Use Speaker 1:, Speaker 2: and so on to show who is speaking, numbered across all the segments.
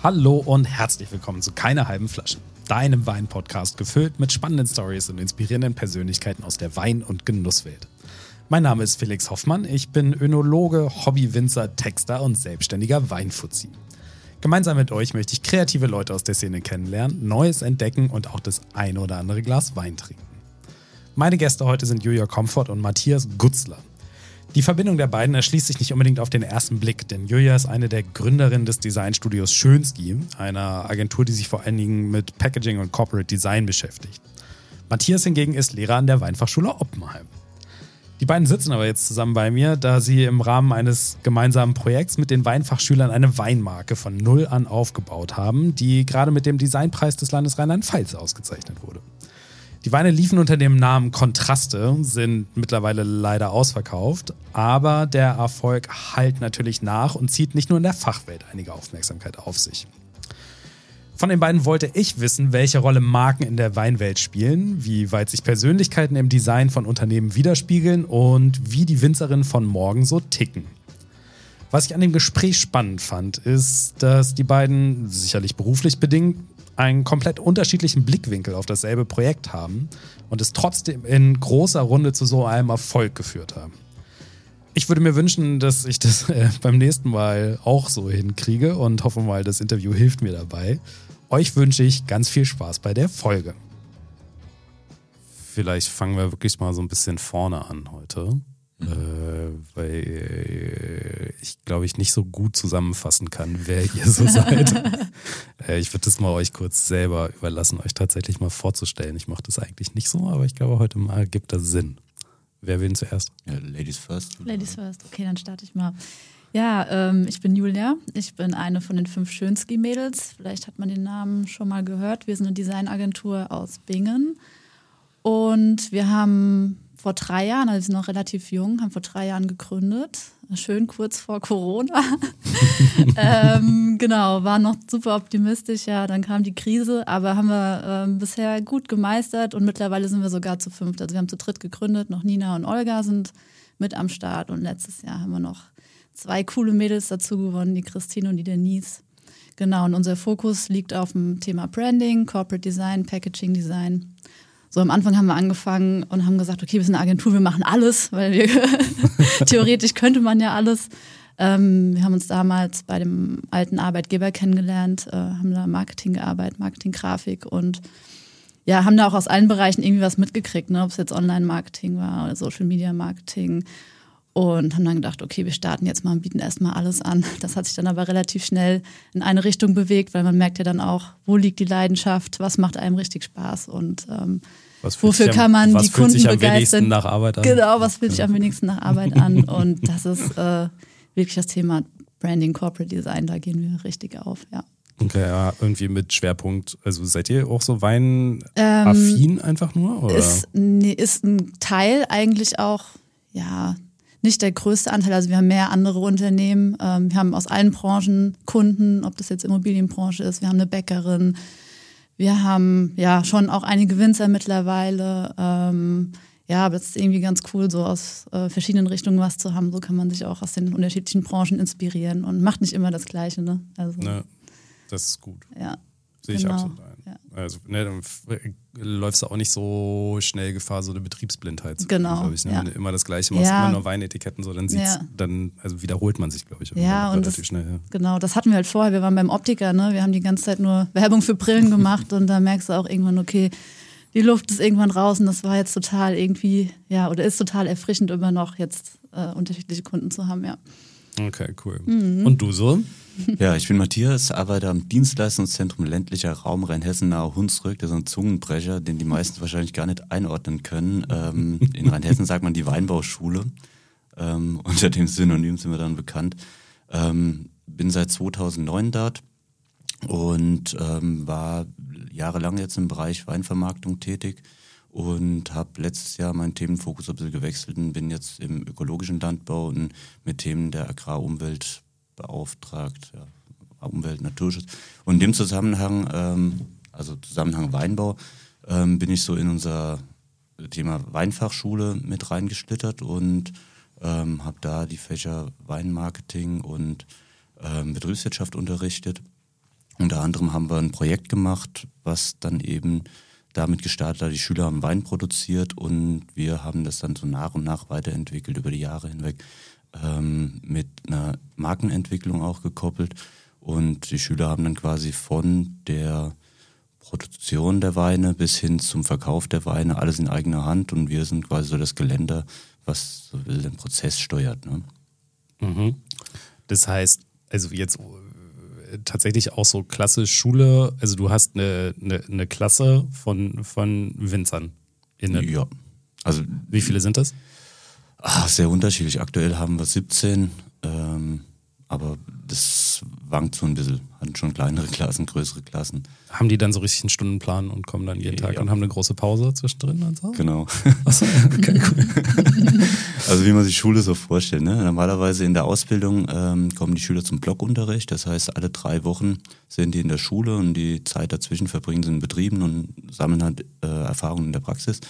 Speaker 1: Hallo und herzlich willkommen zu Keine halben Flaschen, deinem Wein-Podcast gefüllt mit spannenden Stories und inspirierenden Persönlichkeiten aus der Wein- und Genusswelt. Mein Name ist Felix Hoffmann, ich bin Önologe, Hobbywinzer, Texter und selbstständiger Weinfuzzi. Gemeinsam mit euch möchte ich kreative Leute aus der Szene kennenlernen, Neues entdecken und auch das eine oder andere Glas Wein trinken. Meine Gäste heute sind Julia Comfort und Matthias Gutzler. Die Verbindung der beiden erschließt sich nicht unbedingt auf den ersten Blick, denn Julia ist eine der Gründerinnen des Designstudios Schönski, einer Agentur, die sich vor allen Dingen mit Packaging und Corporate Design beschäftigt. Matthias hingegen ist Lehrer an der Weinfachschule Oppenheim. Die beiden sitzen aber jetzt zusammen bei mir, da sie im Rahmen eines gemeinsamen Projekts mit den Weinfachschülern eine Weinmarke von Null an aufgebaut haben, die gerade mit dem Designpreis des Landes Rheinland-Pfalz ausgezeichnet wurde. Die Weine liefen unter dem Namen Kontraste, sind mittlerweile leider ausverkauft, aber der Erfolg halt natürlich nach und zieht nicht nur in der Fachwelt einige Aufmerksamkeit auf sich. Von den beiden wollte ich wissen, welche Rolle Marken in der Weinwelt spielen, wie weit sich Persönlichkeiten im Design von Unternehmen widerspiegeln und wie die Winzerinnen von morgen so ticken. Was ich an dem Gespräch spannend fand, ist, dass die beiden, sicherlich beruflich bedingt, einen komplett unterschiedlichen Blickwinkel auf dasselbe Projekt haben und es trotzdem in großer Runde zu so einem Erfolg geführt haben. Ich würde mir wünschen, dass ich das äh, beim nächsten Mal auch so hinkriege und hoffe mal, das Interview hilft mir dabei. Euch wünsche ich ganz viel Spaß bei der Folge. Vielleicht fangen wir wirklich mal so ein bisschen vorne an heute. Mhm. Äh, weil äh, ich glaube ich nicht so gut zusammenfassen kann, wer ihr so seid. äh, ich würde das mal euch kurz selber überlassen, euch tatsächlich mal vorzustellen. Ich mache das eigentlich nicht so, aber ich glaube, heute mal gibt das Sinn. Wer will zuerst?
Speaker 2: Ja, Ladies first.
Speaker 3: Ladies first. Okay, dann starte ich mal. Ja, ähm, ich bin Julia. Ich bin eine von den fünf Schönski-Mädels. Vielleicht hat man den Namen schon mal gehört. Wir sind eine Designagentur aus Bingen. Und wir haben vor drei Jahren, also wir sind noch relativ jung, haben vor drei Jahren gegründet. Schön kurz vor Corona. ähm, genau, waren noch super optimistisch. Ja, dann kam die Krise, aber haben wir ähm, bisher gut gemeistert und mittlerweile sind wir sogar zu fünft. Also wir haben zu dritt gegründet, noch Nina und Olga sind mit am Start und letztes Jahr haben wir noch zwei coole Mädels dazu gewonnen, die Christine und die Denise. Genau, und unser Fokus liegt auf dem Thema Branding, Corporate Design, Packaging Design so am Anfang haben wir angefangen und haben gesagt, okay, wir sind eine Agentur, wir machen alles, weil wir theoretisch könnte man ja alles. Ähm, wir haben uns damals bei dem alten Arbeitgeber kennengelernt, äh, haben da Marketing gearbeitet, Marketing, Grafik und ja, haben da auch aus allen Bereichen irgendwie was mitgekriegt, ne? ob es jetzt Online-Marketing war oder Social-Media-Marketing. Und haben dann gedacht, okay, wir starten jetzt mal und bieten erstmal alles an. Das hat sich dann aber relativ schnell in eine Richtung bewegt, weil man merkt ja dann auch, wo liegt die Leidenschaft, was macht einem richtig Spaß und ähm, wofür kann man
Speaker 1: am,
Speaker 3: die Kunden begeistern.
Speaker 1: nach Arbeit an?
Speaker 3: Genau, was fühlt sich am wenigsten nach Arbeit an? Und das ist äh, wirklich das Thema Branding, Corporate Design, da gehen wir richtig auf, ja.
Speaker 1: Okay, ja, irgendwie mit Schwerpunkt. Also seid ihr auch so weinaffin ähm, einfach nur? Oder?
Speaker 3: Ist, nee, ist ein Teil eigentlich auch, ja, nicht der größte Anteil. Also wir haben mehr andere Unternehmen. Ähm, wir haben aus allen Branchen Kunden, ob das jetzt Immobilienbranche ist. Wir haben eine Bäckerin. Wir haben ja schon auch einige Winzer mittlerweile. Ähm, ja, aber es ist irgendwie ganz cool, so aus äh, verschiedenen Richtungen was zu haben. So kann man sich auch aus den unterschiedlichen Branchen inspirieren und macht nicht immer das Gleiche. Ne?
Speaker 1: Also, ja, das ist gut.
Speaker 3: Ja.
Speaker 1: Sehe ich genau. absolut ein. Ja. Also, ne, dann läufst du auch nicht so schnell Gefahr, so eine Betriebsblindheit zu
Speaker 3: Genau.
Speaker 1: Kriegen, ich. Ne? Ja. Wenn du immer das Gleiche machst, ja. immer nur Weinetiketten, so, dann sieht's, dann, also wiederholt man sich, glaube ich,
Speaker 3: ja, und relativ das, schnell. Genau, das hatten wir halt vorher. Wir waren beim Optiker, ne? Wir haben die ganze Zeit nur Werbung für Brillen gemacht und da merkst du auch irgendwann, okay, die Luft ist irgendwann raus und das war jetzt total irgendwie, ja, oder ist total erfrischend, immer noch jetzt äh, unterschiedliche Kunden zu haben, ja.
Speaker 1: Okay, cool. Mhm. Und du so?
Speaker 2: Ja, ich bin Matthias, arbeite am Dienstleistungszentrum ländlicher Raum Rheinhessen nahe Hunsrück. Das ist ein Zungenbrecher, den die meisten wahrscheinlich gar nicht einordnen können. Ähm, in Rheinhessen sagt man die Weinbauschule. Ähm, unter dem Synonym sind wir dann bekannt. Ähm, bin seit 2009 dort und ähm, war jahrelang jetzt im Bereich Weinvermarktung tätig und habe letztes Jahr meinen Themenfokus ein bisschen gewechselt und bin jetzt im ökologischen Landbau und mit Themen der Agrarumwelt beauftragt, ja, Umwelt, Naturschutz. Und in dem Zusammenhang, ähm, also Zusammenhang Weinbau, ähm, bin ich so in unser Thema Weinfachschule mit reingeschlittert und ähm, habe da die Fächer Weinmarketing und ähm, Betriebswirtschaft unterrichtet Unter anderem haben wir ein Projekt gemacht, was dann eben damit gestartet hat, die Schüler haben Wein produziert und wir haben das dann so nach und nach weiterentwickelt über die Jahre hinweg ähm, mit einer Markenentwicklung auch gekoppelt. Und die Schüler haben dann quasi von der Produktion der Weine bis hin zum Verkauf der Weine alles in eigener Hand und wir sind quasi so das Geländer, was so den Prozess steuert. Ne?
Speaker 1: Mhm. Das heißt, also jetzt tatsächlich auch so klassisch Schule, also du hast eine, eine, eine Klasse von, von Winzern. Innen.
Speaker 2: Ja.
Speaker 1: Also wie viele sind das?
Speaker 2: Ach, sehr unterschiedlich. Aktuell haben wir 17, ähm, aber das wankt so ein bisschen. Hatten schon kleinere Klassen, größere Klassen.
Speaker 1: Haben die dann so richtig einen Stundenplan und kommen dann jeden Tag
Speaker 2: Ja.
Speaker 1: und haben eine große Pause zwischendrin und so?
Speaker 2: Genau.
Speaker 1: Achso, okay, cool.
Speaker 2: Also wie man sich Schule so vorstellt. Ne? Normalerweise in der Ausbildung ähm, kommen die Schüler zum Blockunterricht. Das heißt, alle drei Wochen sind die in der Schule und die Zeit dazwischen verbringen sie in Betrieben und sammeln halt äh, Erfahrungen in der Praxis.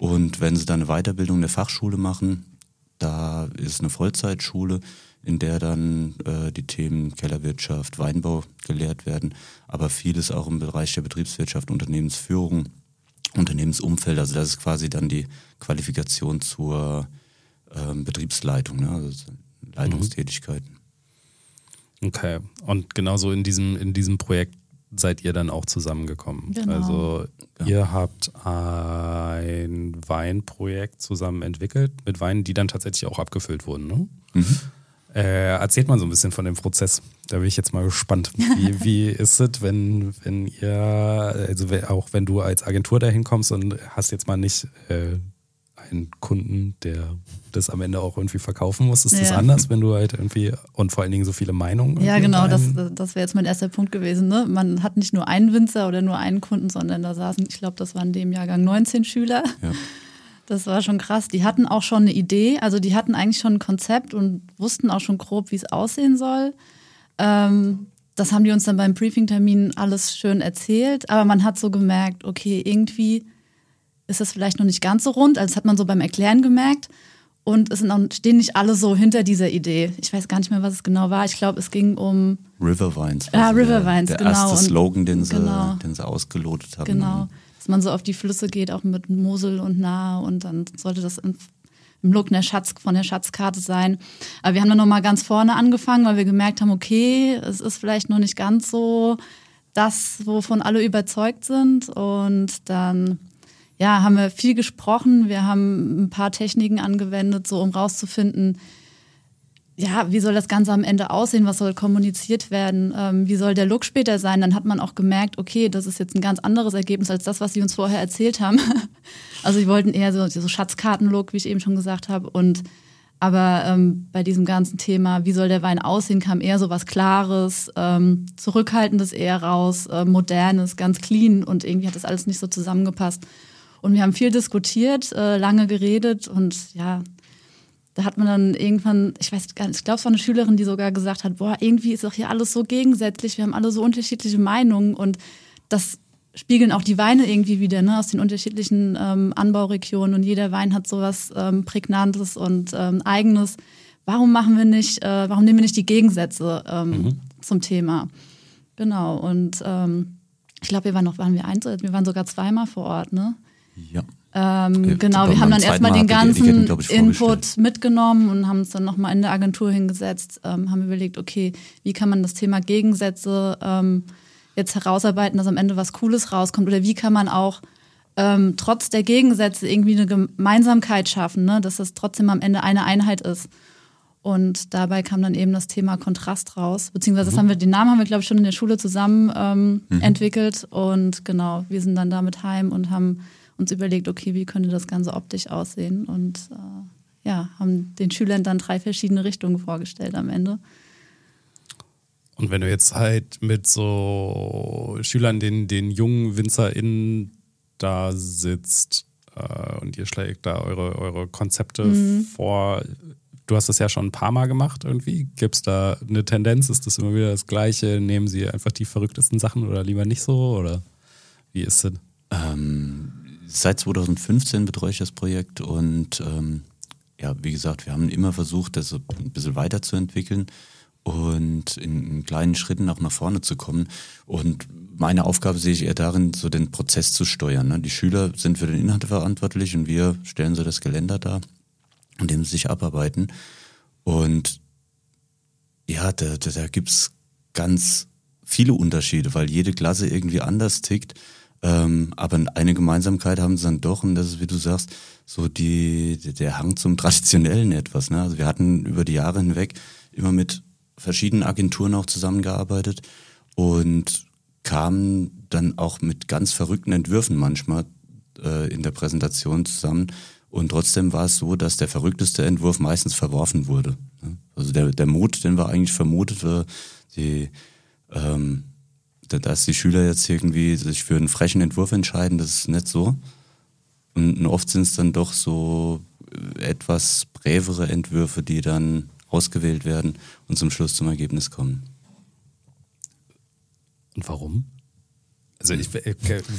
Speaker 2: Und wenn sie dann eine Weiterbildung in der Fachschule machen, da ist eine Vollzeitschule, in der dann äh, die Themen Kellerwirtschaft, Weinbau gelehrt werden, aber vieles auch im Bereich der Betriebswirtschaft, Unternehmensführung, Unternehmensumfeld. Also das ist quasi dann die Qualifikation zur ähm, Betriebsleitung, ne? also Leitungstätigkeiten.
Speaker 1: Okay. Und genauso in diesem, in diesem Projekt seid ihr dann auch zusammengekommen.
Speaker 3: Genau.
Speaker 1: Also
Speaker 2: Ja.
Speaker 1: ihr habt ein Weinprojekt zusammen entwickelt mit Weinen, die dann tatsächlich auch abgefüllt wurden. Ne?
Speaker 2: Mhm.
Speaker 1: Äh, erzählt mal so ein bisschen von dem Prozess. Da bin ich jetzt mal gespannt. Wie, wie ist es, wenn, wenn ihr, also auch wenn du als Agentur dahin kommst und hast jetzt mal nicht äh, einen Kunden, der das am Ende auch irgendwie verkaufen muss, ist das
Speaker 3: Ja.
Speaker 1: anders, wenn du halt irgendwie und vor allen Dingen so viele Meinungen
Speaker 3: Ja, genau, das, das wäre jetzt mein erster Punkt gewesen. Ne? Man hat nicht nur einen Winzer oder nur einen Kunden, sondern da saßen, ich glaube, das waren in dem Jahrgang 19 Schüler.
Speaker 2: Ja.
Speaker 3: Das war schon krass. Die hatten auch schon eine Idee, also die hatten eigentlich schon ein Konzept und wussten auch schon grob, wie es aussehen soll. Ähm, das haben die uns dann beim Briefingtermin alles schön erzählt, aber man hat so gemerkt, okay, irgendwie ist das vielleicht noch nicht ganz so rund, als hat man so beim Erklären gemerkt. Und es auch, stehen nicht alle so hinter dieser Idee. Ich weiß gar nicht mehr, was es genau war. Ich glaube, es ging um
Speaker 2: River Vines.
Speaker 3: Ja,
Speaker 2: so
Speaker 3: River
Speaker 2: der,
Speaker 3: Vines,
Speaker 2: der
Speaker 3: genau.
Speaker 2: erste
Speaker 3: Und-
Speaker 2: Slogan, den sie,
Speaker 3: genau.
Speaker 2: den sie ausgelotet haben.
Speaker 3: Genau, dass man so auf die Flüsse geht, auch mit Mosel und Nahe und dann sollte das im, im Look der Schatz, von der Schatzkarte sein. Aber wir haben dann nochmal ganz vorne angefangen, weil wir gemerkt haben, okay, es ist vielleicht noch nicht ganz so das, wovon alle überzeugt sind und dann ja, haben wir viel gesprochen, wir haben ein paar Techniken angewendet, so um rauszufinden, ja, wie soll das Ganze am Ende aussehen? Was soll kommuniziert werden? Ähm, wie soll der Look später sein? Dann hat man auch gemerkt, okay, das ist jetzt ein ganz anderes Ergebnis als das, was sie uns vorher erzählt haben. also sie wollten eher so, so Schatzkarten-Look, wie ich eben schon gesagt habe. Und aber ähm, bei diesem ganzen Thema, wie soll der Wein aussehen, kam eher so was Klares, ähm, Zurückhaltendes eher raus, äh, Modernes, ganz clean und irgendwie hat das alles nicht so zusammengepasst. Und wir haben viel diskutiert, äh, lange geredet und ja, da hat man dann irgendwann, ich weiß gar nicht, ich glaube, es war eine Schülerin, die sogar gesagt hat, boah, irgendwie ist doch hier alles so gegensätzlich, wir haben alle so unterschiedliche Meinungen und das spiegeln auch die Weine irgendwie wieder, ne, aus den unterschiedlichen ähm, Anbauregionen und jeder Wein hat sowas ähm, Prägnantes und ähm, Eigenes. Warum machen wir nicht, äh, warum nehmen wir nicht die Gegensätze ähm, zum Thema? Genau, und ähm, ich glaube, wir waren noch, waren wir eins, wir waren sogar zweimal vor Ort, ne?
Speaker 2: Ja.
Speaker 3: Ähm,
Speaker 2: Okay,
Speaker 3: genau, wir haben dann erstmal den ganzen
Speaker 2: ich,
Speaker 3: Input mitgenommen und haben uns dann nochmal in der Agentur hingesetzt, ähm, haben überlegt, okay, wie kann man das Thema Gegensätze ähm, jetzt herausarbeiten, dass am Ende was Cooles rauskommt oder wie kann man auch ähm, trotz der Gegensätze irgendwie eine Gemeinsamkeit schaffen, ne? dass das trotzdem am Ende eine Einheit ist. Und dabei kam dann eben das Thema Kontrast raus, beziehungsweise das haben wir, den Namen haben wir, glaube ich, schon in der Schule zusammen ähm, entwickelt. Und genau, wir sind dann damit heim und haben uns überlegt, okay, wie könnte das Ganze optisch aussehen? Und äh, ja, haben den Schülern dann drei verschiedene Richtungen vorgestellt am Ende.
Speaker 1: Und wenn du jetzt halt mit so Schülern, den, den jungen WinzerInnen da sitzt äh, und ihr schlägt da eure, eure Konzepte
Speaker 3: Mhm.
Speaker 1: vor, du hast das ja schon ein paar Mal gemacht irgendwie. Gibt es da eine Tendenz? Ist das immer wieder das Gleiche? Nehmen sie einfach die verrücktesten Sachen oder lieber nicht so? Oder wie ist es?
Speaker 2: Ähm, seit 2015 betreue ich das Projekt und ähm, ja, wie gesagt, wir haben immer versucht, das ein bisschen weiterzuentwickeln und in, in kleinen Schritten auch nach vorne zu kommen. Und meine Aufgabe sehe ich eher darin, so den Prozess zu steuern. Ne? Die Schüler sind für den Inhalt verantwortlich und wir stellen so das Geländer dar, an dem sie sich abarbeiten. Und ja, da, da, da gibt's ganz viele Unterschiede, weil jede Klasse irgendwie anders tickt. Ähm, aber eine Gemeinsamkeit haben sie dann doch, und das ist, wie du sagst, so die, der Hang zum Traditionellen etwas. Ne? Also wir hatten über die Jahre hinweg immer mit verschiedenen Agenturen auch zusammengearbeitet und kamen dann auch mit ganz verrückten Entwürfen manchmal äh, in der Präsentation zusammen. Und trotzdem war es so, dass der verrückteste Entwurf meistens verworfen wurde. Ne? Also der, der Mut, den wir eigentlich vermutet, war die ähm, dass die Schüler jetzt irgendwie sich für einen frechen Entwurf entscheiden, das ist nicht so. Und oft sind es dann doch so äh, etwas brävere Entwürfe, die dann ausgewählt werden und zum Schluss zum Ergebnis kommen.
Speaker 1: Und warum? Also ich, ich,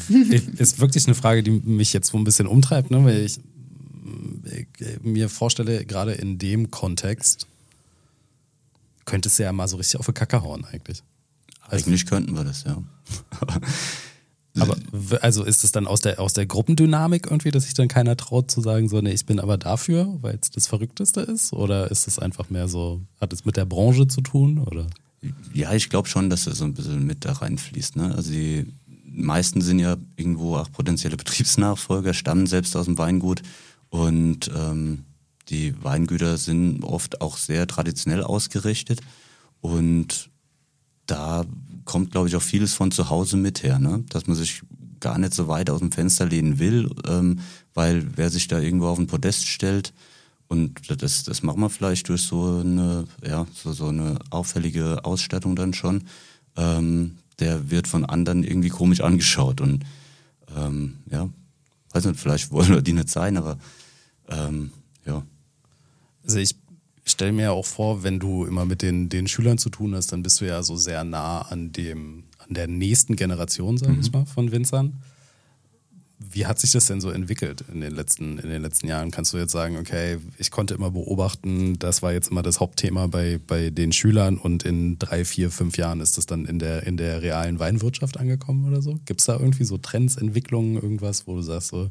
Speaker 1: ich, ist wirklich eine Frage, die mich jetzt so ein bisschen umtreibt, ne? weil ich, ich mir vorstelle, gerade in dem Kontext könnte es ja mal so richtig auf die Kacke hauen eigentlich.
Speaker 2: Eigentlich könnten wir das, ja.
Speaker 1: aber also ist es dann aus der, aus der Gruppendynamik irgendwie, dass sich dann keiner traut zu sagen, so, nee, ich bin aber dafür, weil es das Verrückteste ist? Oder ist es einfach mehr so, hat es mit der Branche zu tun? Oder?
Speaker 2: Ja, ich glaube schon, dass das so ein bisschen mit da reinfließt. Ne? Also die meisten sind ja irgendwo auch potenzielle Betriebsnachfolger, stammen selbst aus dem Weingut und ähm, die Weingüter sind oft auch sehr traditionell ausgerichtet und da kommt, glaube ich, auch vieles von zu Hause mit her, ne? dass man sich gar nicht so weit aus dem Fenster lehnen will, ähm, weil wer sich da irgendwo auf ein Podest stellt, und das, das machen wir vielleicht durch so eine, ja, so, so eine auffällige Ausstattung dann schon, ähm, der wird von anderen irgendwie komisch angeschaut. Und ähm, ja, weiß nicht, vielleicht wollen wir die nicht sein, aber ähm, ja.
Speaker 1: Also ich stelle mir ja auch vor, wenn du immer mit den, den Schülern zu tun hast, dann bist du ja so sehr nah an dem, an der nächsten Generation, sag ich mhm. mal, von Winzern. Wie hat sich das denn so entwickelt in den, letzten, in den letzten Jahren? Kannst du jetzt sagen, okay, ich konnte immer beobachten, das war jetzt immer das Hauptthema bei, bei den Schülern und in drei, vier, fünf Jahren ist das dann in der, in der realen Weinwirtschaft angekommen oder so? Gibt es da irgendwie so Trends, Entwicklungen, irgendwas, wo du sagst so,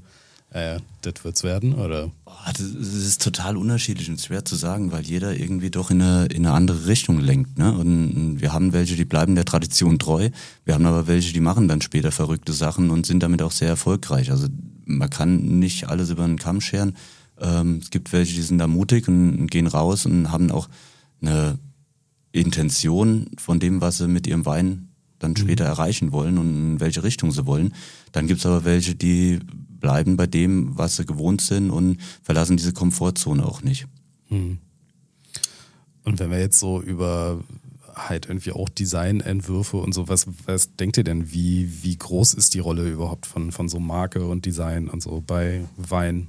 Speaker 1: äh, das wird's werden, oder?
Speaker 2: Das ist total unterschiedlich und schwer zu sagen, weil jeder irgendwie doch in eine, in eine andere Richtung lenkt. Ne? Und wir haben welche, die bleiben der Tradition treu. Wir haben aber welche, die machen dann später verrückte Sachen und sind damit auch sehr erfolgreich. Also man kann nicht alles über einen Kamm scheren. Ähm, es gibt welche, die sind da mutig und gehen raus und haben auch eine Intention von dem, was sie mit ihrem Wein dann mhm. später mhm. erreichen wollen und in welche Richtung sie wollen. Dann gibt's aber welche, die bleiben bei dem, was sie gewohnt sind und verlassen diese Komfortzone auch nicht. Hm.
Speaker 1: Und wenn wir jetzt so über halt irgendwie auch Designentwürfe und so, was, was denkt ihr denn, wie, wie groß ist die Rolle überhaupt von, von so Marke und Design und so bei Wein?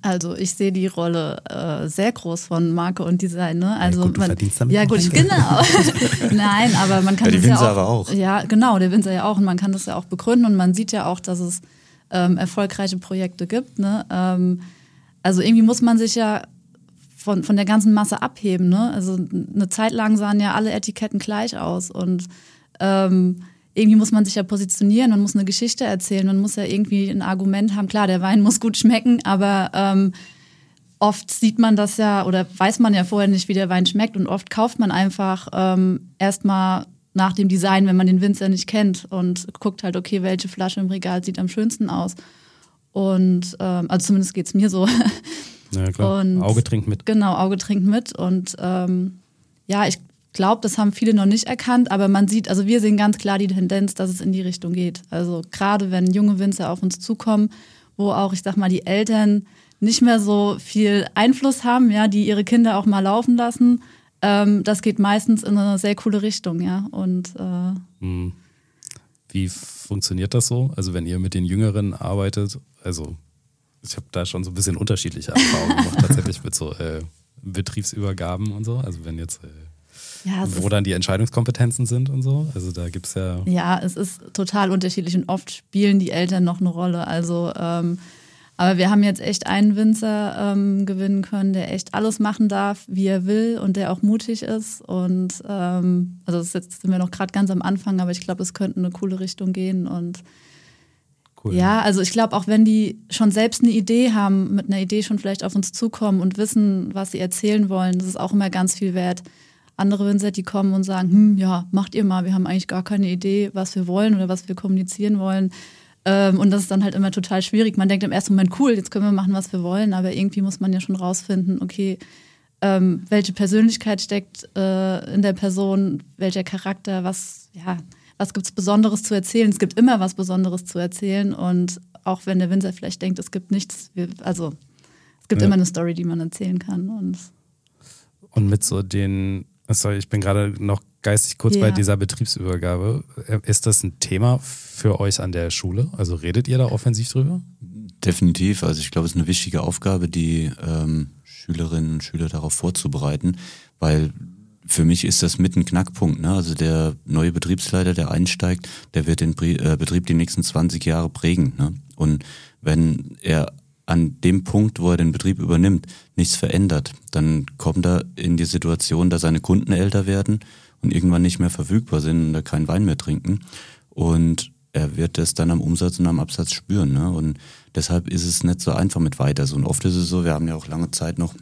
Speaker 3: Also ich sehe die Rolle äh, sehr groß von Marke und Design. Ne? Also
Speaker 1: ja, gut, du
Speaker 3: man,
Speaker 1: verdienst damit
Speaker 3: ja gut, genau. Nein, aber man kann
Speaker 2: ja,
Speaker 3: die
Speaker 2: das
Speaker 3: Winzer
Speaker 2: ja
Speaker 3: auch,
Speaker 2: aber auch.
Speaker 3: Ja, genau, der Winzer ja auch und man kann das ja auch begründen und man sieht ja auch, dass es ähm, erfolgreiche Projekte gibt. Ne? Ähm, also irgendwie muss man sich ja von, von der ganzen Masse abheben. Ne? Also eine Zeit lang sahen ja alle Etiketten gleich aus und ähm, irgendwie muss man sich ja positionieren, man muss eine Geschichte erzählen, man muss ja irgendwie ein Argument haben. Klar, der Wein muss gut schmecken, aber ähm, oft sieht man das ja oder weiß man ja vorher nicht, wie der Wein schmeckt und oft kauft man einfach ähm, erstmal nach dem Design, wenn man den Winzer nicht kennt und guckt halt, okay, welche Flasche im Regal sieht am schönsten aus. Und ähm, also zumindest geht es mir so.
Speaker 1: Ja, klar. Und, Auge trinkt mit.
Speaker 3: Genau, Auge trinkt mit. Und ähm, ja, ich glaube, das haben viele noch nicht erkannt, aber man sieht, also wir sehen ganz klar die Tendenz, dass es in die Richtung geht. Also gerade wenn junge Winzer auf uns zukommen, wo auch, ich sag mal, die Eltern nicht mehr so viel Einfluss haben, ja, die ihre Kinder auch mal laufen lassen, ähm, das geht meistens in eine sehr coole Richtung, ja. Und äh, hm.
Speaker 1: wie funktioniert das so? Also wenn ihr mit den Jüngeren arbeitet, also ich habe da schon so ein bisschen unterschiedliche Erfahrungen gemacht, tatsächlich mit so äh, Betriebsübergaben und so. Also wenn jetzt äh, ja, wo dann die Entscheidungskompetenzen sind und so. Also da gibt es ja.
Speaker 3: Ja, es ist total unterschiedlich und oft spielen die Eltern noch eine Rolle. Also ähm, Aber wir haben jetzt echt einen Winzer ähm, gewinnen können, der echt alles machen darf, wie er will und der auch mutig ist. Und ähm, also jetzt sind wir noch gerade ganz am Anfang, aber ich glaube, es könnte eine coole Richtung gehen. Und cool. ja, also ich glaube, auch wenn die schon selbst eine Idee haben, mit einer Idee schon vielleicht auf uns zukommen und wissen, was sie erzählen wollen, das ist auch immer ganz viel wert. Andere Winzer, die kommen und sagen, hm, ja, macht ihr mal, wir haben eigentlich gar keine Idee, was wir wollen oder was wir kommunizieren wollen ähm, und das ist dann halt immer total schwierig. Man denkt im ersten Moment, cool, jetzt können wir machen, was wir wollen, aber irgendwie muss man ja schon rausfinden, okay, ähm, welche Persönlichkeit steckt äh, in der Person, welcher Charakter, was, ja, was gibt es Besonderes zu erzählen? Es gibt immer was Besonderes zu erzählen und auch wenn der Winzer vielleicht denkt, es gibt nichts, wir, also es gibt ja. immer eine Story, die man erzählen kann. Und,
Speaker 1: und mit so den, sorry, ich bin gerade noch geistig kurz ja. bei dieser Betriebsübergabe. Ist das ein Thema für euch an der Schule? Also redet ihr da offensiv drüber?
Speaker 2: Definitiv. Also ich glaube, es ist eine wichtige Aufgabe, die ähm, Schülerinnen und Schüler darauf vorzubereiten, weil für mich ist das mit ein Knackpunkt. Ne? Also der neue Betriebsleiter, der einsteigt, der wird den äh, Betrieb die nächsten 20 Jahre prägen. Ne? Und wenn er an dem Punkt, wo er den Betrieb übernimmt, nichts verändert, dann kommt er in die Situation, dass seine Kunden älter werden und irgendwann nicht mehr verfügbar sind und da keinen Wein mehr trinken. Und er wird das dann am Umsatz und am Absatz spüren. Ne? Und deshalb ist es nicht so einfach mit weiter. So, und oft ist es so, wir haben ja auch lange Zeit noch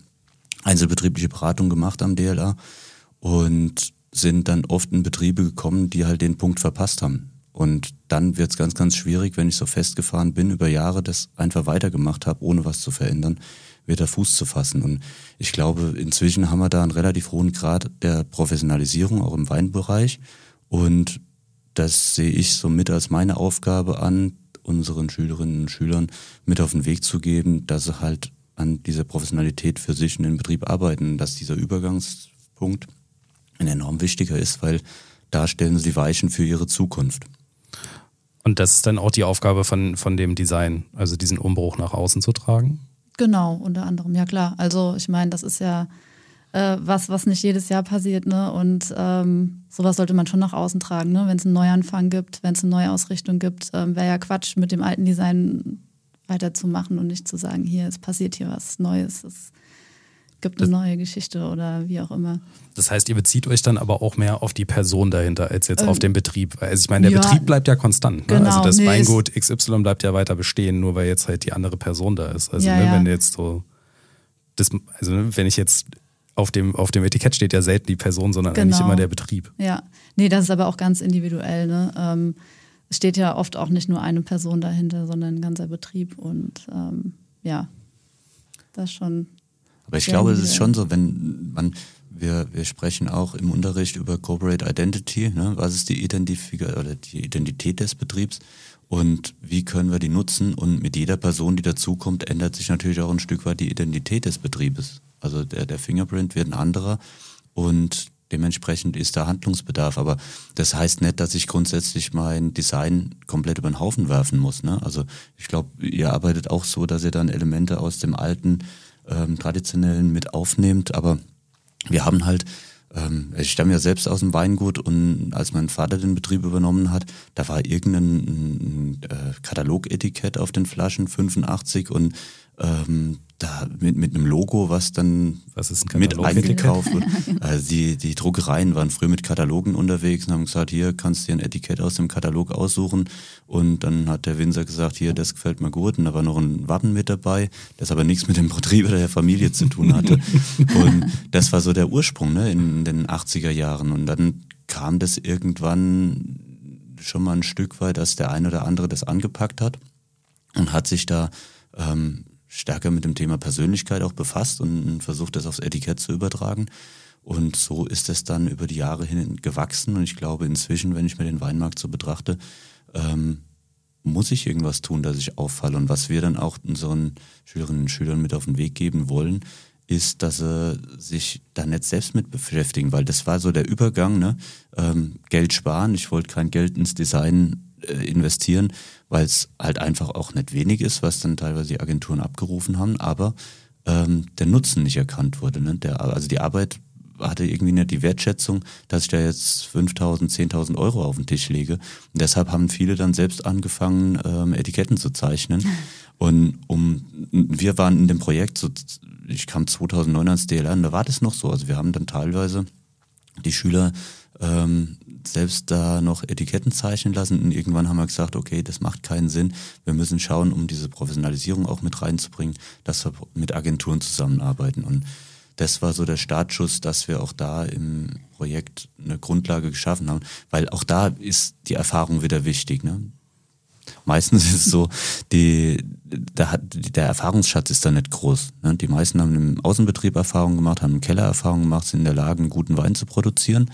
Speaker 2: einzelbetriebliche Beratung gemacht am DLA und sind dann oft in Betriebe gekommen, die halt den Punkt verpasst haben. Und dann wird es ganz, ganz schwierig, wenn ich so festgefahren bin, über Jahre das einfach weitergemacht habe, ohne was zu verändern, wieder Fuß zu fassen. Und ich glaube, inzwischen haben wir da einen relativ hohen Grad der Professionalisierung, auch im Weinbereich. Und das sehe ich so mit als meine Aufgabe an, unseren Schülerinnen und Schülern mit auf den Weg zu geben, dass sie halt an dieser Professionalität für sich in den Betrieb arbeiten, dass dieser Übergangspunkt ein enorm wichtiger ist, weil da stellen sie Weichen für ihre Zukunft.
Speaker 1: Und das ist dann auch die Aufgabe von, von dem Design, also diesen Umbruch nach außen zu tragen?
Speaker 3: Genau, unter anderem, ja klar. Also ich meine, das ist ja äh, was, was nicht jedes Jahr passiert, ne? Und ähm, sowas sollte man schon nach außen tragen, ne? Wenn es einen Neuanfang gibt, wenn es eine Neuausrichtung gibt, ähm, wäre ja Quatsch, mit dem alten Design weiterzumachen und nicht zu sagen, hier, es passiert hier was Neues. Es gibt eine neue Geschichte oder wie auch immer.
Speaker 1: Das heißt, ihr bezieht euch dann aber auch mehr auf die Person dahinter als jetzt ähm, auf den Betrieb. Also ich meine, der ja, Betrieb bleibt ja konstant. Ne? Genau, also das nee, Weingut XY bleibt ja weiter bestehen, nur weil jetzt halt die andere Person da ist. Also ja, ne, ja. wenn jetzt so, das, also ne, wenn ich jetzt auf dem, auf dem Etikett steht ja selten die Person, sondern genau. eigentlich immer der Betrieb.
Speaker 3: Ja, nee, das ist aber auch ganz individuell. Ne? Ähm, es steht ja oft auch nicht nur eine Person dahinter, sondern ein ganzer Betrieb und ähm, ja, das schon
Speaker 2: aber ich glaube, es ist schon so, wenn man, wir, wir sprechen auch im Unterricht über Corporate Identity, ne? was ist die Identifikation oder die Identität des Betriebs und wie können wir die nutzen und mit jeder Person, die dazukommt, ändert sich natürlich auch ein Stück weit die Identität des Betriebes. Also der, der Fingerprint wird ein anderer und dementsprechend ist da Handlungsbedarf. Aber das heißt nicht, dass ich grundsätzlich mein Design komplett über den Haufen werfen muss. Ne? Also ich glaube, ihr arbeitet auch so, dass ihr dann Elemente aus dem alten ähm, traditionellen mit aufnehmt. Aber wir haben halt, ähm, ich stamme ja selbst aus dem Weingut und als mein Vater den Betrieb übernommen hat, da war irgendein ein, äh, Katalogetikett auf den Flaschen 85 und ähm, da mit, mit einem Logo, was dann was mit eingekauft wird. Also die, die Druckereien waren früher mit Katalogen unterwegs und haben gesagt, hier kannst du dir ein Etikett aus dem Katalog aussuchen. Und dann hat der Winzer gesagt, hier, das gefällt mir gut. Und da war noch ein Wappen mit dabei, das aber nichts mit dem Betrieb oder der Familie zu tun hatte. und das war so der Ursprung ne, in den 80er Jahren. Und dann kam das irgendwann schon mal ein Stück weit, dass der eine oder andere das angepackt hat und hat sich da ähm, stärker mit dem Thema Persönlichkeit auch befasst und versucht, das aufs Etikett zu übertragen. Und so ist es dann über die Jahre hin gewachsen. Und ich glaube, inzwischen, wenn ich mir den Weinmarkt so betrachte, ähm, muss ich irgendwas tun, dass ich auffalle. Und was wir dann auch unseren Schülerinnen und Schülern mit auf den Weg geben wollen, ist, dass sie sich da nicht selbst mit beschäftigen, weil das war so der Übergang, ne? Ähm, Geld sparen, ich wollte kein Geld ins Design investieren, weil es halt einfach auch nicht wenig ist, was dann teilweise die Agenturen abgerufen haben, aber ähm, der Nutzen nicht erkannt wurde. Ne? Der, also die Arbeit hatte irgendwie nicht die Wertschätzung, dass ich da jetzt 5.000, 10.000 Euro auf den Tisch lege. Und deshalb haben viele dann selbst angefangen, ähm, Etiketten zu zeichnen, Und um, wir waren in dem Projekt, so, ich kam 2009 als DLR und da war das noch so. Also wir haben dann teilweise die Schüler ähm, selbst da noch Etiketten zeichnen lassen und irgendwann haben wir gesagt, okay, das macht keinen Sinn. Wir müssen schauen, um diese Professionalisierung auch mit reinzubringen, dass wir mit Agenturen zusammenarbeiten. Und das war so der Startschuss, dass wir auch da im Projekt eine Grundlage geschaffen haben, weil auch da ist die Erfahrung wieder wichtig. Ne? Meistens ist es so, die, der, der Erfahrungsschatz ist da nicht groß. Ne? Die meisten haben im Außenbetrieb Erfahrung gemacht, haben im Keller Erfahrung gemacht, sind in der Lage, einen guten Wein zu produzieren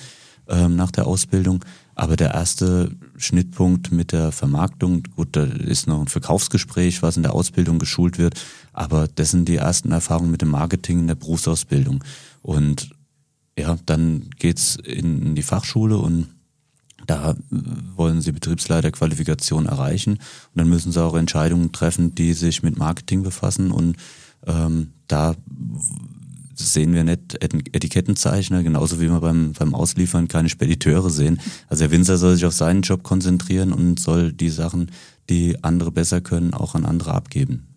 Speaker 2: ähm, nach der Ausbildung. Aber der erste Schnittpunkt mit der Vermarktung, gut, da ist noch ein Verkaufsgespräch, was in der Ausbildung geschult wird, aber das sind die ersten Erfahrungen mit dem Marketing in der Berufsausbildung. Und ja, dann geht's in die Fachschule und da wollen sie Betriebsleiterqualifikation erreichen und dann müssen sie auch Entscheidungen treffen, die sich mit Marketing befassen und ähm, da sehen wir nicht Etikettenzeichner, genauso wie wir beim, beim Ausliefern keine Spediteure sehen. Also der Winzer soll sich auf seinen Job konzentrieren und soll die Sachen, die andere besser können, auch an andere abgeben.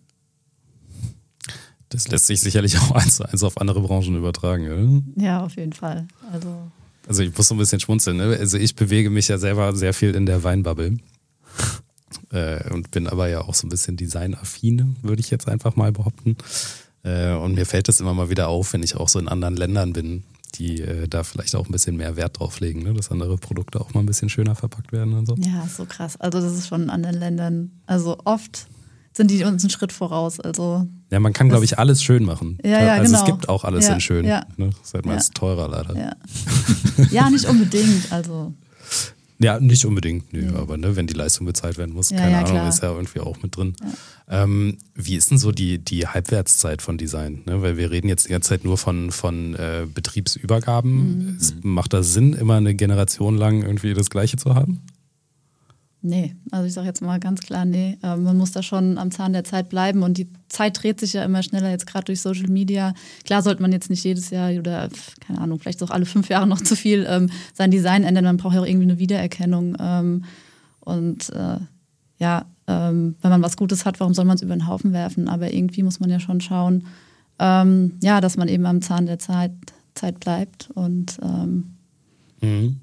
Speaker 1: Das lässt sich sicherlich auch eins zu eins auf andere Branchen übertragen,
Speaker 3: oder? Ja, auf jeden Fall. Also,
Speaker 1: also ich muss so ein bisschen schmunzeln. Ne? Also ich bewege mich ja selber sehr viel in der Weinbubble. äh, und bin aber ja auch so ein bisschen designaffin, würde ich jetzt einfach mal behaupten. Äh, und mir fällt das immer mal wieder auf, wenn ich auch so in anderen Ländern bin, die äh, da vielleicht auch ein bisschen mehr Wert drauf legen, ne? dass andere Produkte auch mal ein bisschen schöner verpackt werden und so.
Speaker 3: Ja, so krass. Also das ist schon in anderen Ländern, also oft sind die uns einen Schritt voraus. Also
Speaker 1: ja, man kann, glaube ich, alles schön machen.
Speaker 3: Ja, ja,
Speaker 1: also
Speaker 3: genau.
Speaker 1: es gibt auch alles
Speaker 3: ja,
Speaker 1: in schön.
Speaker 3: Ja.
Speaker 1: Ne? Das ist halt meist
Speaker 3: Ja.
Speaker 1: teurer leider.
Speaker 3: Ja. ja, nicht unbedingt. Also
Speaker 1: Ja, nicht unbedingt, nö, aber ne, wenn die Leistung bezahlt werden muss,
Speaker 3: Ja,
Speaker 1: keine
Speaker 3: ja,
Speaker 1: Ahnung,
Speaker 3: klar.
Speaker 1: ist ja irgendwie auch mit drin. Ähm, wie ist denn so die, die Halbwertszeit von Design? Ne? Weil wir reden jetzt die ganze Zeit nur von, von äh, Betriebsübergaben.
Speaker 3: Mhm.
Speaker 1: Es, macht das Sinn, immer eine Generation lang irgendwie das Gleiche zu haben?
Speaker 3: Nee, also ich sage jetzt mal ganz klar, nee. Ähm, man muss da schon am Zahn der Zeit bleiben und die Zeit dreht sich ja immer schneller, jetzt gerade durch Social Media. Klar sollte man jetzt nicht jedes Jahr oder, keine Ahnung, vielleicht auch alle fünf Jahre noch zu viel ähm, sein Design ändern, man braucht ja auch irgendwie eine Wiedererkennung. Ähm, und äh, ja, ähm, wenn man was Gutes hat, warum soll man es über den Haufen werfen? Aber irgendwie muss man ja schon schauen, ähm, ja, dass man eben am Zahn der Zeit, Zeit bleibt und ähm,
Speaker 1: Mhm.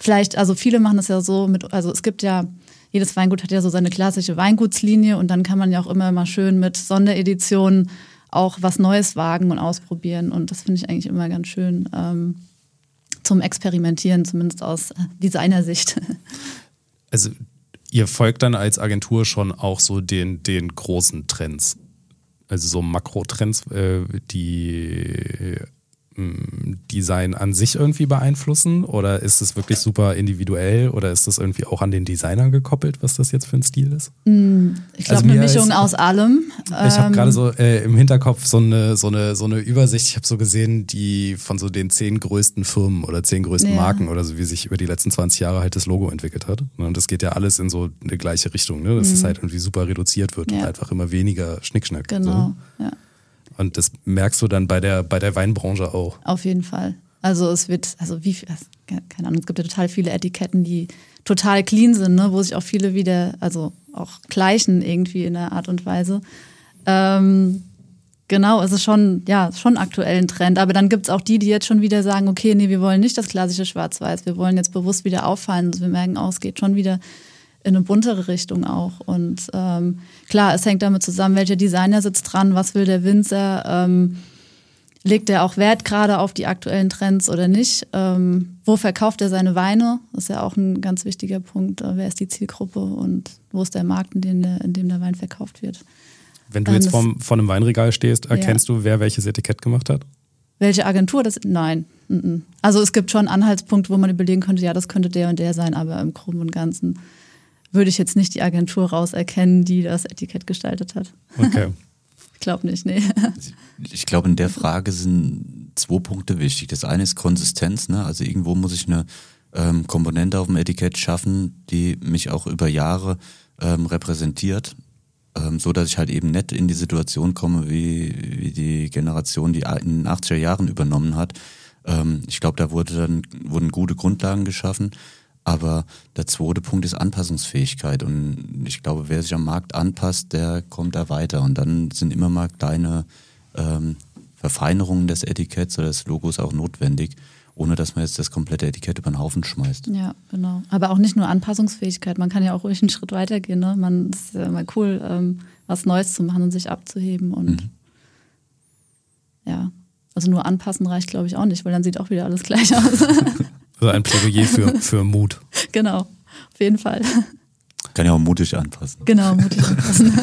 Speaker 3: Vielleicht, also viele machen das ja so mit, also es gibt ja, jedes Weingut hat ja so seine klassische Weingutslinie und dann kann man ja auch immer mal schön mit Sondereditionen auch was Neues wagen und ausprobieren und das finde ich eigentlich immer ganz schön ähm, zum Experimentieren, zumindest aus äh, Designersicht.
Speaker 1: Also ihr folgt dann als Agentur schon auch so den, den großen Trends. Also so Makrotrends, äh, die Design an sich irgendwie beeinflussen? Oder ist es wirklich super individuell? Oder ist das irgendwie auch an den Designer gekoppelt, was das jetzt für ein Stil ist?
Speaker 3: Ich glaube,
Speaker 1: Also
Speaker 3: eine Mischung
Speaker 1: ist-
Speaker 3: aus allem.
Speaker 1: Ich habe
Speaker 3: Ähm,
Speaker 1: gerade so äh, im Hinterkopf so eine, so eine, so eine Übersicht. Ich habe so gesehen, die von so den zehn größten Firmen oder zehn größten
Speaker 3: Ja.
Speaker 1: Marken oder so, wie sich über die letzten 20 Jahre halt das Logo entwickelt hat. Und das geht ja alles in so eine gleiche Richtung, ne? dass es halt irgendwie super reduziert wird und
Speaker 3: Mhm. Ja.
Speaker 1: einfach immer weniger Schnickschnack.
Speaker 3: Genau,
Speaker 1: So.
Speaker 3: ja.
Speaker 1: Und das merkst du dann bei der, bei der Weinbranche auch.
Speaker 3: Auf jeden Fall. Also es wird, also wie viel, keine Ahnung, es gibt ja total viele Etiketten, die total clean sind, ne, wo sich auch viele wieder, also auch gleichen irgendwie in der Art und Weise. Ähm, genau, es ist schon, ja, schon aktuell ein Trend. Aber dann gibt es auch die, die jetzt schon wieder sagen, okay, nee, wir wollen nicht das klassische Schwarz-Weiß, wir wollen jetzt bewusst wieder auffallen. Also wir merken auch, es geht schon wieder in eine buntere Richtung auch. Und ähm, klar, es hängt damit zusammen, welcher Designer sitzt dran, was will der Winzer. Ähm, legt er auch Wert gerade auf die aktuellen Trends oder nicht? Ähm, wo verkauft er seine Weine? Das ist ja auch ein ganz wichtiger Punkt. Äh, Wer ist die Zielgruppe und wo ist der Markt, in dem der, in dem der Wein verkauft wird?
Speaker 1: Wenn du
Speaker 3: Ähm,
Speaker 1: jetzt vorm, vor einem Weinregal stehst, erkennst du, wer welches Etikett gemacht hat?
Speaker 3: Welche Agentur das? Nein. Also es gibt schon Anhaltspunkte, wo man überlegen könnte, ja, das könnte der und der sein, aber im Groben und Ganzen würde ich jetzt nicht die Agentur rauserkennen, die das Etikett gestaltet hat.
Speaker 1: Okay.
Speaker 3: Ich glaube nicht, nee.
Speaker 2: Ich glaube, in der Frage sind zwei Punkte wichtig. Das eine ist Konsistenz, ne? Also irgendwo muss ich eine ähm, Komponente auf dem Etikett schaffen, die mich auch über Jahre ähm, repräsentiert, ähm, so dass ich halt eben nicht in die Situation komme, wie, wie die Generation, die in den 80er Jahren übernommen hat. Ähm, ich glaube, da wurde dann, wurden gute Grundlagen geschaffen. Aber der zweite Punkt ist Anpassungsfähigkeit. Und ich glaube, wer sich am Markt anpasst, der kommt da weiter. Und dann sind immer mal kleine ähm, Verfeinerungen des Etiketts oder des Logos auch notwendig, ohne dass man jetzt das komplette Etikett über den Haufen schmeißt.
Speaker 3: Ja, genau. Aber auch nicht nur Anpassungsfähigkeit, man kann ja auch ruhig einen Schritt weitergehen. Ne? Man ist ja mal cool, ähm, was Neues zu machen und sich abzuheben. Und mhm. ja, also nur anpassen reicht, glaube ich, auch nicht, weil dann sieht auch wieder alles gleich aus.
Speaker 1: Also ein Plädoyer für, für Mut.
Speaker 3: Genau, auf jeden Fall.
Speaker 2: Kann ja auch mutig anpassen.
Speaker 3: Genau, mutig anpassen.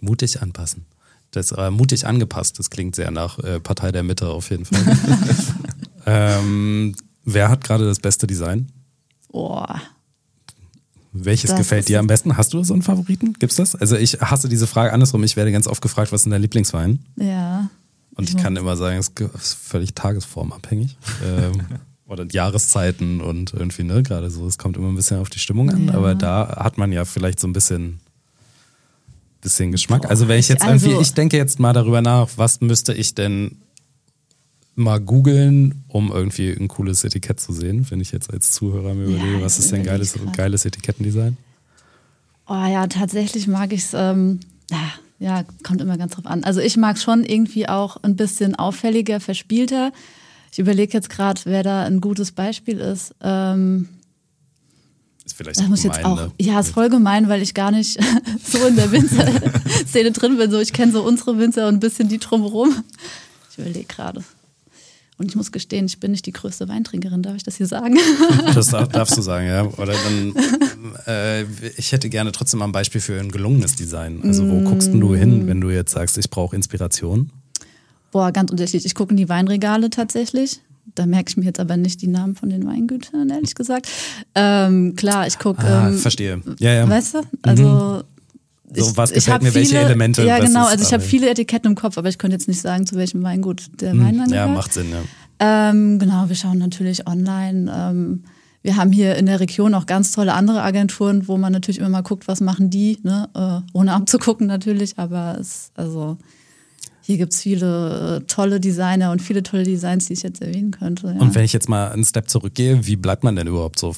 Speaker 1: mutig anpassen. Das äh, mutig angepasst, das klingt sehr nach äh, Partei der Mitte auf jeden Fall. ähm, wer hat gerade das beste Design?
Speaker 3: Boah.
Speaker 1: Welches das gefällt dir am besten? Hast du so einen Favoriten? Gibt's das? Also ich hasse diese Frage andersrum. Ich werde ganz oft gefragt, was ist dein Lieblingswein?
Speaker 3: Ja.
Speaker 1: Und ich, kann immer sagen, es ist völlig tagesformabhängig. ähm, oder Jahreszeiten und irgendwie, ne, gerade so, es kommt immer ein bisschen auf die Stimmung an, ja. aber da hat man ja vielleicht so ein bisschen bisschen Geschmack. Also wenn ich jetzt also, irgendwie, ich denke jetzt mal darüber nach, was müsste ich denn mal googeln, um irgendwie ein cooles Etikett zu sehen, wenn ich jetzt als Zuhörer mir überlege, ja, was ist denn geiles, geiles Etikettendesign?
Speaker 3: Oh ja, tatsächlich mag ich es, ähm, ja, kommt immer ganz drauf an. Also ich mag schon irgendwie auch ein bisschen auffälliger, verspielter. Ich überlege jetzt gerade, wer da ein gutes Beispiel ist. Ähm,
Speaker 1: ist vielleicht das muss gemein, jetzt auch, ne?
Speaker 3: Ja, ist voll gemein, weil ich gar nicht so in der Winzer-Szene drin bin. So, ich kenne so unsere Winzer und ein bisschen die drumherum. Ich überlege gerade. Und ich muss gestehen, ich bin nicht die größte Weintrinkerin, darf ich das hier sagen?
Speaker 1: Das darfst du sagen, ja. Oder dann, äh, ich hätte gerne trotzdem mal ein Beispiel für ein gelungenes Design. Also wo guckst du hin, wenn du jetzt sagst, ich brauche Inspiration?
Speaker 3: Boah, ganz unterschiedlich. Ich gucke in die Weinregale tatsächlich. Da merke ich mir jetzt aber nicht die Namen von den Weingütern, ehrlich gesagt. Ähm, klar, ich gucke.
Speaker 1: Ah, ähm, verstehe. Ja, ja.
Speaker 3: Weißt du? Also. Mhm.
Speaker 1: So, was gefällt mir, viele, welche Elemente?
Speaker 3: Ja, genau. Also, ich habe viele Etiketten im Kopf, aber ich könnte jetzt nicht sagen, zu welchem Weingut der hm, Wein dann
Speaker 1: Ja, macht Sinn, ja.
Speaker 3: Ähm, genau, wir schauen natürlich online. Ähm, wir haben hier in der Region auch ganz tolle andere Agenturen, wo man natürlich immer mal guckt, was machen die, ne? Äh, ohne abzugucken natürlich, aber es, also hier gibt es viele äh, tolle Designer und viele tolle Designs, die ich jetzt erwähnen könnte. Ja.
Speaker 1: Und wenn ich jetzt mal einen Step zurückgehe, wie bleibt man denn überhaupt so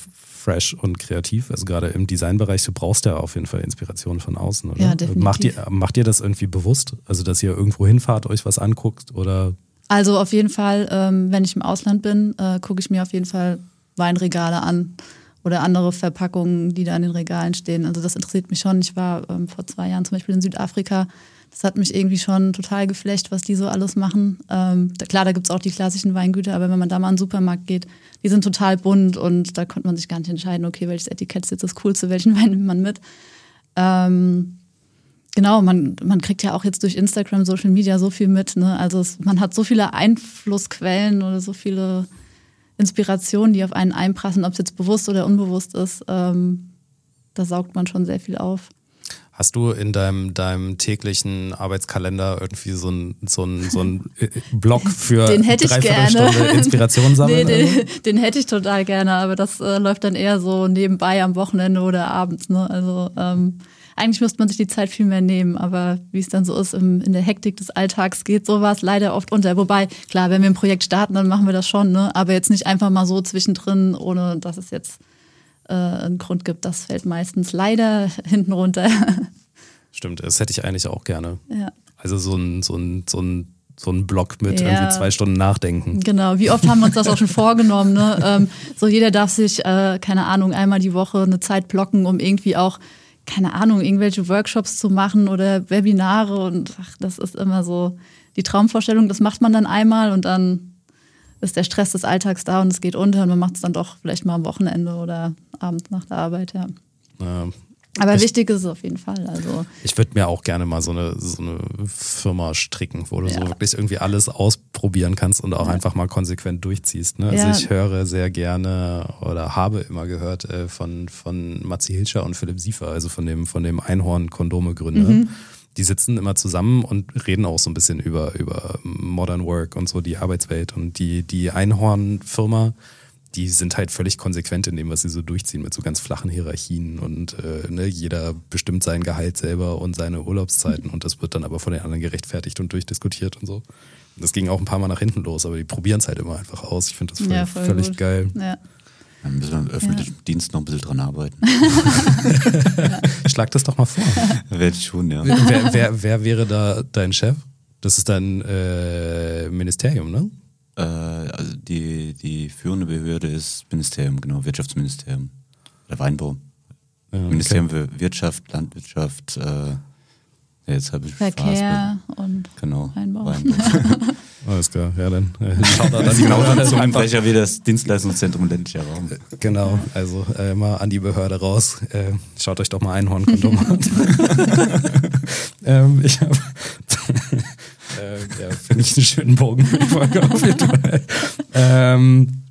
Speaker 1: fresh und kreativ? Also gerade im Designbereich, du brauchst ja auf jeden Fall Inspiration von außen, oder?
Speaker 3: Ja, definitiv.
Speaker 1: Macht ihr, macht ihr das irgendwie bewusst? Also, dass ihr irgendwo hinfahrt, euch was anguckt oder?
Speaker 3: Also auf jeden Fall, ähm, wenn ich im Ausland bin, äh, gucke ich mir auf jeden Fall Weinregale an oder andere Verpackungen, die da in den Regalen stehen. Also das interessiert mich schon. Ich war ähm, vor zwei Jahren zum Beispiel in Südafrika das hat mich irgendwie schon total geflecht, was die so alles machen. Ähm, da, klar, da gibt es auch die klassischen Weingüter, aber wenn man da mal in den Supermarkt geht, die sind total bunt und da konnte man sich gar nicht entscheiden, okay, welches Etikett ist jetzt das coolste, welchen Wein nimmt man mit. Ähm, genau, man, man kriegt ja auch jetzt durch Instagram, Social Media so viel mit. Ne? Also es, man hat so viele Einflussquellen oder so viele Inspirationen, die auf einen einprassen, ob es jetzt bewusst oder unbewusst ist. Ähm, da saugt man schon sehr viel auf.
Speaker 1: Hast du in deinem, deinem täglichen Arbeitskalender irgendwie so einen so ein, so ein äh, Block für
Speaker 3: den hätte ich gerne.
Speaker 1: Inspiration sammeln?
Speaker 3: nee, den, den, hätte ich total gerne, aber das äh, läuft dann eher so nebenbei am Wochenende oder abends. Ne? Also ähm, eigentlich müsste man sich die Zeit viel mehr nehmen, aber wie es dann so ist, im, in der Hektik des Alltags geht sowas leider oft unter. Wobei, klar, wenn wir ein Projekt starten, dann machen wir das schon, ne? aber jetzt nicht einfach mal so zwischendrin, ohne dass es jetzt äh, einen Grund gibt. Das fällt meistens leider hinten runter.
Speaker 1: Stimmt, das hätte ich eigentlich auch gerne.
Speaker 3: Ja.
Speaker 1: Also so ein, so ein, so ein so ein Block mit ja. irgendwie zwei Stunden nachdenken.
Speaker 3: Genau, wie oft haben wir uns das auch schon vorgenommen. Ne? Ähm, so jeder darf sich, äh, keine Ahnung, einmal die Woche eine Zeit blocken, um irgendwie auch, keine Ahnung, irgendwelche Workshops zu machen oder Webinare und ach, das ist immer so die Traumvorstellung, das macht man dann einmal und dann ist der Stress des Alltags da und es geht unter und man macht es dann doch vielleicht mal am Wochenende oder abends nach der Arbeit, ja.
Speaker 1: ja
Speaker 3: aber ich, wichtig ist es auf jeden Fall. Also.
Speaker 1: Ich würde mir auch gerne mal so eine, so eine Firma stricken, wo du ja. so wirklich irgendwie alles ausprobieren kannst und auch ja. einfach mal konsequent durchziehst. Ne? Also ja. ich höre sehr gerne oder habe immer gehört äh, von, von Matzi Hilscher und Philipp Siefer, also von dem, von dem Einhorn-Kondome-Gründer. Mhm die sitzen immer zusammen und reden auch so ein bisschen über, über Modern Work und so die Arbeitswelt. Und die, die Einhorn-Firma, die sind halt völlig konsequent in dem, was sie so durchziehen, mit so ganz flachen Hierarchien und äh, ne, jeder bestimmt sein Gehalt selber und seine Urlaubszeiten und das wird dann aber von den anderen gerechtfertigt und durchdiskutiert und so. Das ging auch ein paar Mal nach hinten los, aber die probieren es halt immer einfach aus. Ich finde das voll,
Speaker 3: Ja, voll
Speaker 1: völlig
Speaker 3: gut.
Speaker 1: geil.
Speaker 3: Ja.
Speaker 2: Da müssen wir im öffentlichen Dienst noch ein bisschen dran arbeiten.
Speaker 1: Schlag das doch mal vor.
Speaker 2: Werde ich schon, ja.
Speaker 1: wer, wer, wer wäre da dein Chef? Das ist dein äh, Ministerium, ne?
Speaker 2: Äh, also die, die führende Behörde ist Ministerium, genau, Wirtschaftsministerium. Oder Weinbau.
Speaker 1: Ja, okay.
Speaker 2: Ministerium für Wirtschaft, Landwirtschaft, äh, ja, jetzt habe ich
Speaker 3: Verkehr und
Speaker 2: Spaß. Genau.
Speaker 3: Weinbau.
Speaker 1: Alles klar, ja dann. Äh, schaut da
Speaker 2: Das ist
Speaker 1: die
Speaker 2: genau
Speaker 1: Behörde
Speaker 2: zum
Speaker 1: einfach,
Speaker 2: Brecher wie das Dienstleistungszentrum ländlicher Raum.
Speaker 1: Genau, also äh, mal an die Behörde raus. Äh, schaut euch doch mal Einhornkondom an. ähm, ich habe, äh, ja, finde ich einen schönen Bogen für die Folge auf jeden Fall. Ähm,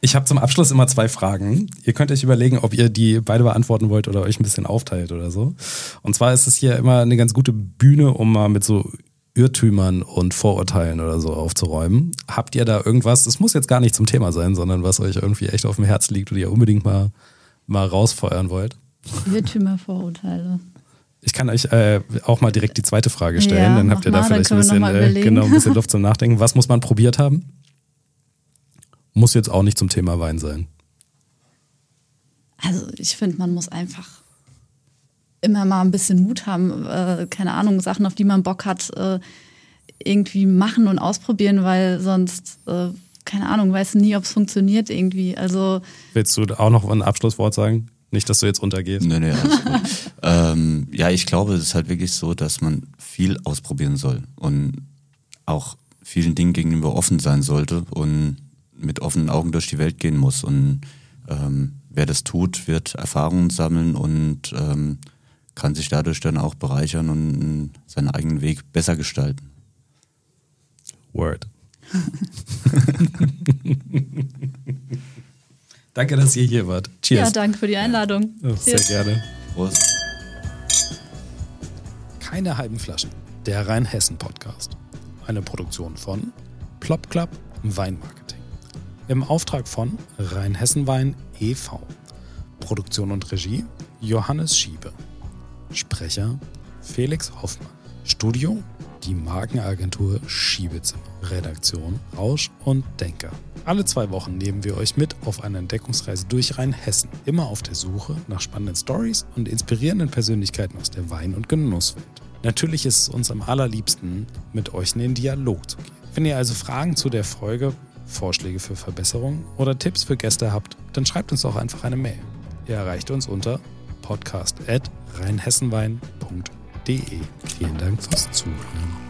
Speaker 1: ich habe zum Abschluss immer zwei Fragen. Ihr könnt euch überlegen, ob ihr die beide beantworten wollt oder euch ein bisschen aufteilt oder so. Und zwar ist es hier immer eine ganz gute Bühne, um mal mit so Irrtümern und Vorurteilen oder so aufzuräumen. Habt ihr da irgendwas, es muss jetzt gar nicht zum Thema sein, sondern was euch irgendwie echt auf dem Herzen liegt oder ihr unbedingt mal, mal rausfeuern wollt?
Speaker 3: Irrtümer, Vorurteile.
Speaker 1: Ich kann euch äh, auch mal direkt die zweite Frage stellen,
Speaker 3: Ja,
Speaker 1: dann habt ihr da
Speaker 3: mal, dann
Speaker 1: vielleicht ein bisschen, äh, genau, ein bisschen Luft zum Nachdenken. Was muss man probiert haben? Muss jetzt auch nicht zum Thema Wein sein.
Speaker 3: Also ich finde, man muss einfach immer mal ein bisschen Mut haben, äh, keine Ahnung, Sachen, auf die man Bock hat, äh, irgendwie machen und ausprobieren, weil sonst, äh, keine Ahnung, weißt du nie, ob es funktioniert irgendwie. Also
Speaker 1: Willst du auch noch ein Abschlusswort sagen? Nicht, dass du jetzt untergehst.
Speaker 2: Nee, nee, alles gut. ähm, ja, ich glaube, es ist halt wirklich so, dass man viel ausprobieren soll und auch vielen Dingen gegenüber offen sein sollte und mit offenen Augen durch die Welt gehen muss. Und ähm, wer das tut, wird Erfahrungen sammeln und ähm, kann sich dadurch dann auch bereichern und seinen eigenen Weg besser gestalten.
Speaker 1: Word. Danke, dass ihr hier wart.
Speaker 3: ja,
Speaker 1: Cheers.
Speaker 3: danke für die Einladung.
Speaker 1: Ja, sehr gerne.
Speaker 2: Prost.
Speaker 1: Keine halben Flaschen. Der Rheinhessen-Podcast. Eine Produktion von Plop Club Weinmarketing. Im Auftrag von Rheinhessen Wein e.V. Produktion und Regie Johannes Schiebe. Sprecher Felix Hoffmann. Studio die Markenagentur Schiebezimmer. Redaktion Rausch und Denker. Alle zwei Wochen nehmen wir euch mit auf eine Entdeckungsreise durch Rheinhessen. Immer auf der Suche nach spannenden Stories und inspirierenden Persönlichkeiten aus der Wein- und Genusswelt. Natürlich ist es uns am allerliebsten, mit euch in den Dialog zu gehen. Wenn ihr also Fragen zu der Folge, Vorschläge für Verbesserungen oder Tipps für Gäste habt, dann schreibt uns auch einfach eine Mail. Ihr erreicht uns unter podcast.rheinhessenwein.de. Vielen Dank fürs Zuhören.